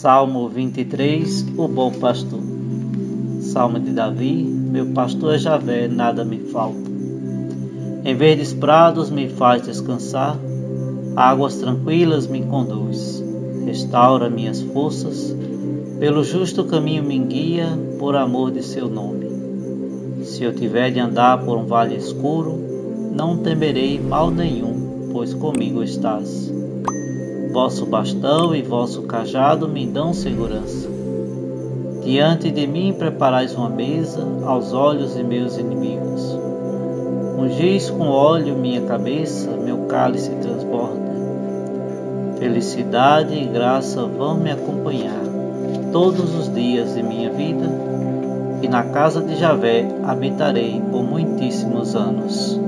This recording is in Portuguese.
Salmo 23 O bom pastor. Salmo de Davi: Meu pastor é Javé, nada me falta. Em verdes prados me faz descansar, águas tranquilas me conduz. Restaura minhas forças, pelo justo caminho me guia, por amor de seu nome. Se eu tiver de andar por um vale escuro, não temerei mal nenhum, pois comigo estás. Vosso bastão e vosso cajado me dão segurança. Diante de mim preparais uma mesa aos olhos de meus inimigos. Ungis com óleo minha cabeça, meu cálice transborda. Felicidade e graça vão me acompanhar todos os dias de minha vida, e na casa de Javé habitarei por muitíssimos anos.